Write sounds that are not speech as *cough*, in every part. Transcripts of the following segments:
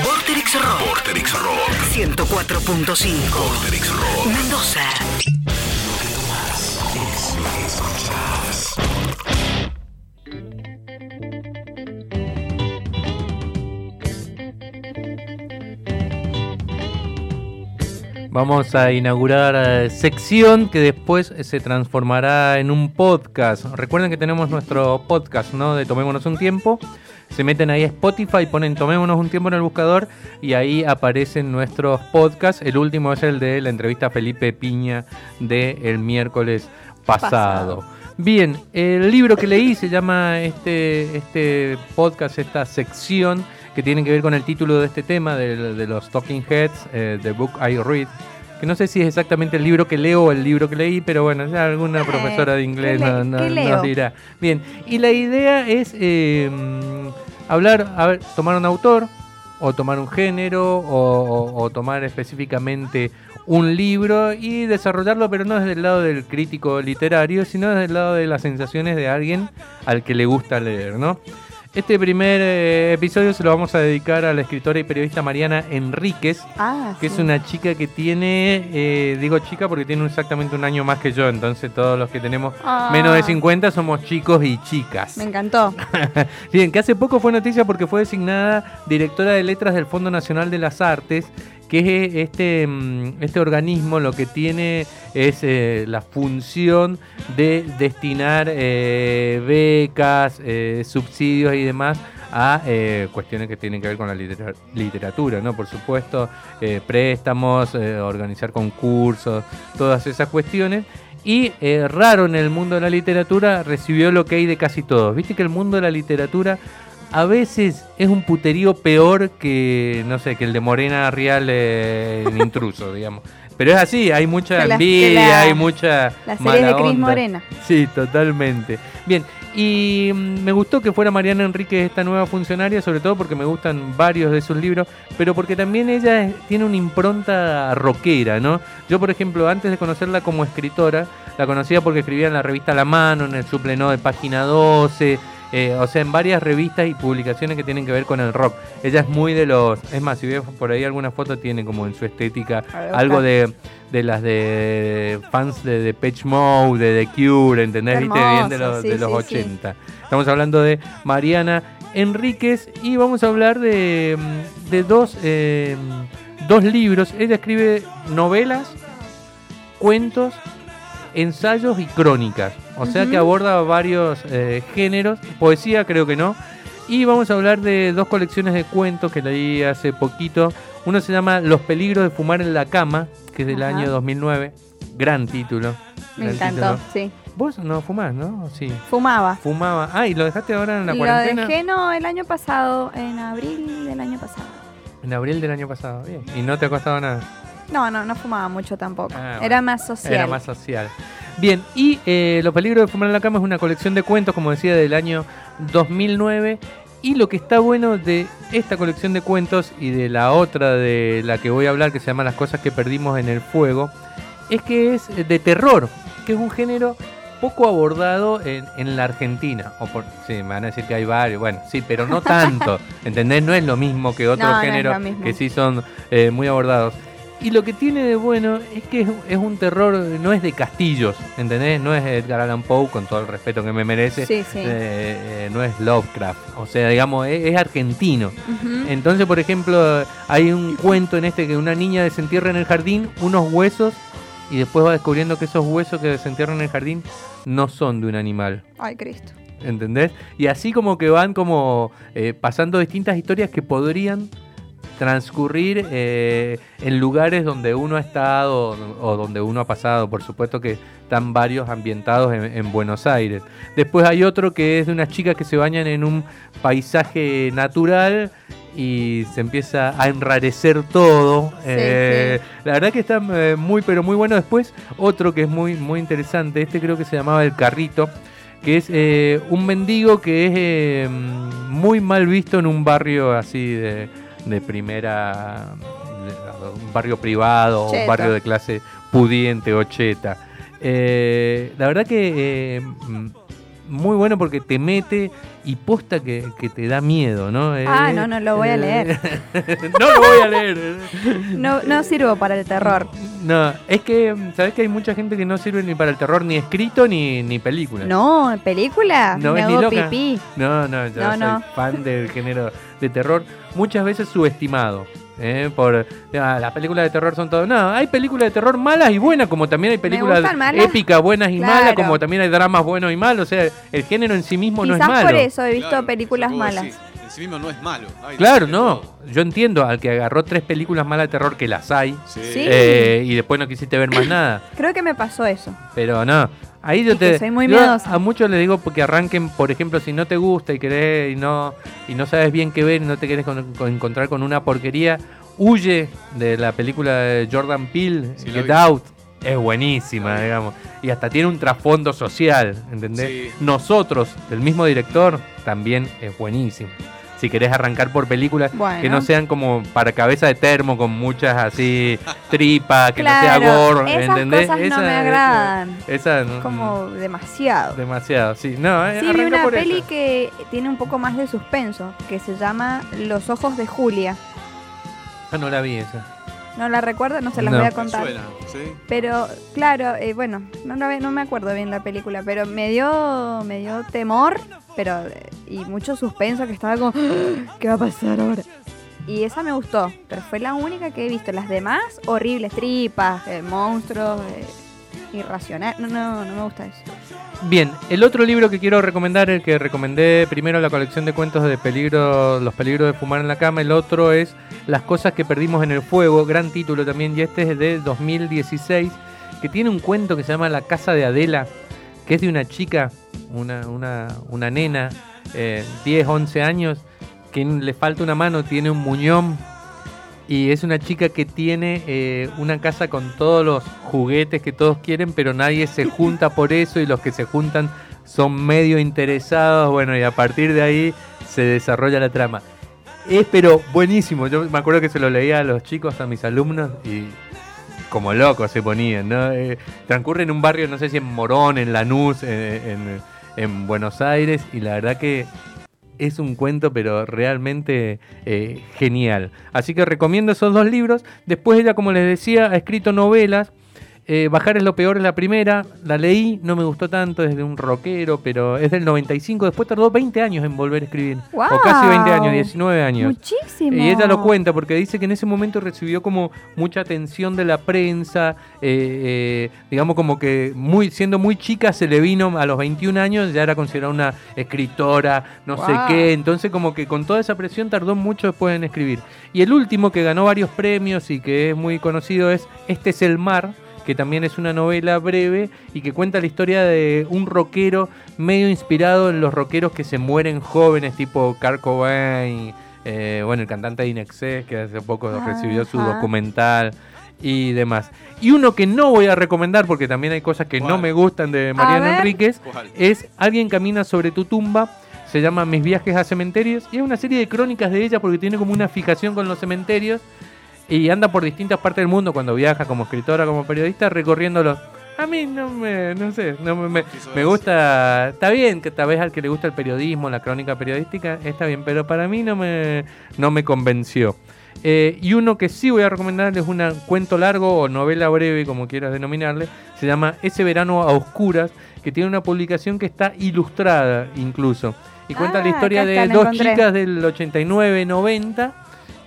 Vorterix Rock. Vorterix Rock. 104.5. Vorterix Rock. Mendoza. Vamos a inaugurar eh, sección que después se transformará en un podcast. Recuerden que tenemos nuestro podcast, ¿no? De Tomémonos un tiempo. Se meten ahí a Spotify, ponen Tomémonos un tiempo en el buscador y ahí aparecen nuestros podcasts. El último es el de la entrevista a Felipe Piña del miércoles pasado. Pasado. Bien, el libro que leí se llama este, este podcast, esta sección que tiene que ver con el título de este tema, de, de los Talking Heads, eh, The Book I Read, que no sé si es exactamente el libro que leo o el libro que leí, pero bueno, ya alguna Eh, profesora de inglés ¿qué le- no- no- qué nos dirá. Bien, y la idea es eh, hablar, a ver, tomar un autor, o tomar un género, o, tomar específicamente un libro y desarrollarlo, pero no desde el lado del crítico literario, sino desde el lado de las sensaciones de alguien al que le gusta leer, ¿no? Este primer eh, episodio se lo vamos a dedicar a la escritora y periodista Mariana Enríquez, Ah, que es una chica que tiene, eh, digo chica porque tiene exactamente un año más que yo, entonces todos los que tenemos Ah. menos de 50 somos chicos y chicas. Me encantó. *laughs* Bien, que hace poco fue noticia porque fue designada directora de letras del Fondo Nacional de las Artes, que es este, mm, este organismo lo que tiene es eh, la función de destinar eh, becas, eh, subsidios y demás a cuestiones que tienen que ver con la litera- literatura, ¿no? Por supuesto, préstamos, organizar concursos, todas esas cuestiones. Y raro en el mundo de la literatura recibió lo que hay de casi todos. Viste que el mundo de la literatura a veces es un puterío peor que, no sé, que el de Morena Real eh, en intruso, *laughs* digamos. Pero es así, hay mucha la- envidia, la- hay mucha. La serie mala de Cris. Morena. Sí, totalmente. Bien, y mm, me gustó que fuera Mariana Enríquez esta nueva funcionaria, sobre todo porque me gustan varios de sus libros, pero porque también ella es- tiene una impronta rockera, ¿no? Yo, por ejemplo, antes de conocerla como escritora, la conocía porque escribía en la revista La Mano, en el suplenó de Página 12, eh, o sea, en varias revistas y publicaciones que tienen que ver con el rock. Ella es muy de los... Es más, si ves por ahí alguna foto, tiene como en su estética ver, algo de, de las de fans de Depeche Mode, de The Cure, ¿entendés? Viste, bien de los, sí, de los sí, 80. Estamos hablando de Mariana Enríquez y vamos a hablar de, de dos, eh, dos libros. Ella escribe novelas, cuentos, ensayos y crónicas. O sea que aborda varios eh, géneros. Poesía creo que no. Y vamos a hablar de dos colecciones de cuentos que leí hace poquito. Uno se llama Los peligros de fumar en la cama, que es del Ajá. año 2009. Gran título. Me gran encantó, título. sí. Vos no fumás, ¿no? Sí. Fumaba. Fumaba. Ah, y lo dejaste ahora en la Lo cuarentena. dejé no el año pasado, en abril del año pasado. En abril del año pasado. Bien. Y no te ha costado nada. No, no, no fumaba mucho tampoco. Ah, Era más social. Era más social. Bien, y eh, Los peligros de fumar en la cama es una colección de cuentos, como decía, del año 2009. Y lo que está bueno de esta colección de cuentos y de la otra de la que voy a hablar, que se llama Las cosas que perdimos en el fuego, es que es de terror, que es un género poco abordado en, en la Argentina. O por, sí, me van a decir que hay varios, bueno, sí, pero no tanto, *laughs* ¿entendés? No es lo mismo que otros No, géneros lo que sí son eh, muy abordados. Y lo que tiene de bueno es que es, es un terror, no es de castillos, ¿entendés? No es Edgar Allan Poe, con todo el respeto que me merece. Sí, sí. eh, eh, no es Lovecraft, o sea, digamos, es, es argentino. Entonces, por ejemplo, hay un cuento en este que una niña desentierra en el jardín unos huesos y después va descubriendo que esos huesos que desentierran en el jardín no son de un animal. Ay, Cristo. ¿Entendés? Y así como que van como eh, pasando distintas historias que podrían transcurrir eh, en lugares donde uno ha estado o donde uno ha pasado. Por supuesto que están varios ambientados en, en Buenos Aires. Después hay otro que es de unas chicas que se bañan en un paisaje natural y se empieza a enrarecer todo. Eh, La verdad que está eh, muy pero muy bueno. Después otro que es muy, muy interesante, este creo que se llamaba El Carrito que es eh, un mendigo que es eh, muy mal visto en un barrio así de, de primera, un barrio privado, un barrio de clase pudiente o cheta. Eh, la verdad que eh, muy bueno porque te mete y posta que, que te da miedo, ¿no? Ah, Eh, no, no lo voy a leer. *laughs* no lo voy a leer. No, no sirvo para el terror. No, es que, ¿sabes que hay mucha gente que no sirve ni para el terror, ni escrito, ni, ni película? No, película No me ni hago loca. pipí. No, no, yo No, soy no. fan del género de terror, muchas veces subestimado. ¿Eh? Por ah, las películas de terror son todo. No, hay películas de terror malas y buenas, como también hay películas épicas buenas y Claro. malas, como también hay dramas buenos y malos. O sea, el género en sí mismo no es Quizás malo. por eso he visto Claro, películas malas. En sí mismo no es malo. Claro, no. Yo entiendo al que agarró tres películas malas de terror que las hay Sí. Sí. eh, y después no quisiste ver más nada. Creo que me pasó eso. Pero no. Ahí yo Y que te. soy muy yo miedosa. a muchos les digo porque arranquen, por ejemplo, si no te gusta y querés y no, y no sabes bien qué ver y no te querés con- con- encontrar con una porquería, huye de la película de Jordan Peele, Sí, Get. Out. Es buenísima, digamos. Y hasta tiene un trasfondo social, ¿entendés? Sí. Nosotros, del mismo director, también es buenísimo. Si querés arrancar por películas Bueno. que no sean como para cabeza de termo con muchas así tripas, que claro, no sea gore, esas ¿entendés? cosas no Esa- me esa- agradan. esa Como demasiado. demasiado, sí. No, eh, Sí, vi una por peli esa. que tiene un poco más de suspenso, que se llama Los ojos de Julia. Ah, no la vi esa. No la recuerdo, no se las No. voy a contar. suena, ¿sí? Pero, claro, eh, bueno, no, la ve- no me acuerdo bien la película, pero me dio, me dio temor, pero eh, y mucho suspenso que estaba como, "Ah, *gasps* ¿qué va a pasar ahora? Y esa me gustó, pero fue la única que he visto. Las demás, horribles, tripas, eh, monstruos, eh, irracional. No, no, no me gusta eso. Bien, el otro libro que quiero recomendar, el que recomendé primero la colección de cuentos de peligro, los peligros de fumar en la cama, el otro es Las cosas que perdimos en el fuego, gran título también, y este es de 2016, que tiene un cuento que se llama La casa de Adela, que es de una chica, una, una, una nena, eh, 10, 11 años, que le falta una mano, tiene un muñón, y es una chica que tiene eh, una casa con todos los juguetes que todos quieren, pero nadie se junta por eso y los que se juntan son medio interesados. Bueno, y a partir de ahí se desarrolla la trama. Es pero buenísimo. Yo me acuerdo que se lo leía a los chicos, a mis alumnos, y como locos se ponían. ¿no? Eh, transcurre en un barrio, no sé si en Morón, en Lanús, en, en Buenos Aires, y la verdad que es un cuento, pero realmente eh, genial. Así que recomiendo esos dos libros. Después ella, como les decía, ha escrito novelas. Eh, Bajar es lo peor es la primera, la leí, no me gustó tanto, es de un rockero, pero es del 95, después tardó 20 años en volver a escribir. O casi 20 años, ¡Guau! 19 años. Muchísimo. Y ella lo cuenta porque dice que en ese momento recibió como mucha atención de la prensa, eh, eh, digamos como que muy siendo muy chica se le vino a los 21 años, ya era considerada una escritora, no sé qué, entonces como que con toda esa presión tardó mucho después en escribir. Y el último que ganó varios premios y que es muy conocido es Este es el mar, que también es una novela breve y que cuenta la historia de un rockero medio inspirado en los rockeros que se mueren jóvenes, tipo Kurt Cobain, eh, bueno, el cantante de Inexcess, que hace poco recibió su Ajá. documental y demás. Y uno que no voy a recomendar porque también hay cosas que no me gustan de Mariana ver. Enríquez, ¿Cuál? es Alguien camina sobre tu tumba. Se llama Mis viajes a cementerios y es una serie de crónicas de ella porque tiene como una fijación con los cementerios y anda por distintas partes del mundo cuando viaja como escritora, como periodista, recorriéndolos. A mí no me, no sé, no me, me, gusta, está bien que tal vez al que le gusta el periodismo, la crónica periodística, está bien, pero para mí no me, no me convenció. Eh, y uno que sí voy a recomendar es un cuento largo o novela breve, como quieras denominarle, se llama Ese verano a oscuras, que tiene una publicación que está ilustrada incluso. Y cuenta Ah, la historia de dos encontré. chicas del 89-90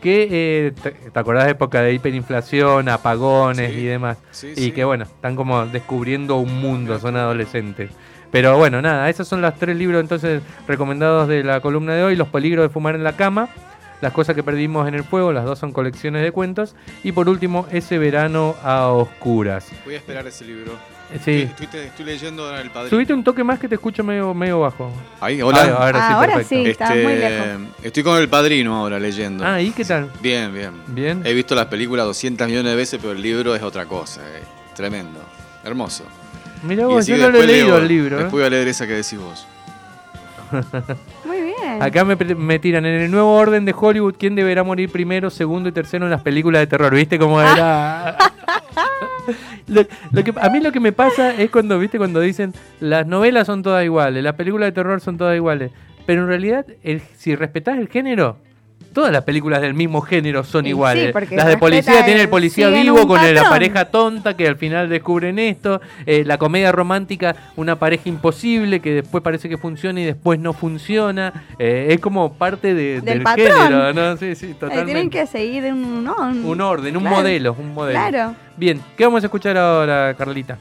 que, eh, te, te acordás de época de hiperinflación, apagones Sí. y demás. Sí, y sí. que bueno, están como descubriendo un mundo, son adolescentes. Pero bueno, nada, esos son los tres libros entonces recomendados de la columna de hoy, Los peligros de fumar en la cama, Las cosas que perdimos en el fuego, las dos son colecciones de cuentos, y por último, Ese verano a oscuras. Voy a esperar ese libro. Eh, Sí. Estoy, estoy- estoy leyendo ahora El Padrino. Subite un toque más que te escucho medio, medio bajo. Ahí, Ah, hola. ahora sí, Ahora sí. está muy lejos. Estoy con El Padrino ahora leyendo. Ah, ¿y qué tal? Bien, bien. Bien. He visto las películas 200 millones de veces, pero el libro es otra cosa. eh. Tremendo. Hermoso. Mira vos, yo no lo he leído leo- el libro. ¿eh? Después voy a leer esa que decís vos. *laughs* Bien. Acá me, me tiran en el nuevo orden de Hollywood, ¿quién deberá morir primero, segundo y tercero en las películas de terror? ¿Viste cómo era? *laughs* Lo, lo que, a mí lo que me pasa es cuando, viste, cuando dicen las novelas son todas iguales, las películas de terror son todas iguales. Pero en realidad, el- si respetás el género, todas las películas del mismo género son Y iguales. las de policía tiene el policía vivo un con la pareja tonta que al final descubren esto. eh, la comedia romántica, una pareja imposible que después parece que funciona y después no funciona. eh, es como parte de- Del del patrón. género, ¿no? Sí, sí, Ahí totalmente. tienen que seguir un, no, Un orden, un modelo, un modelo. Claro. Bien, ¿qué vamos a escuchar ahora, Carlita?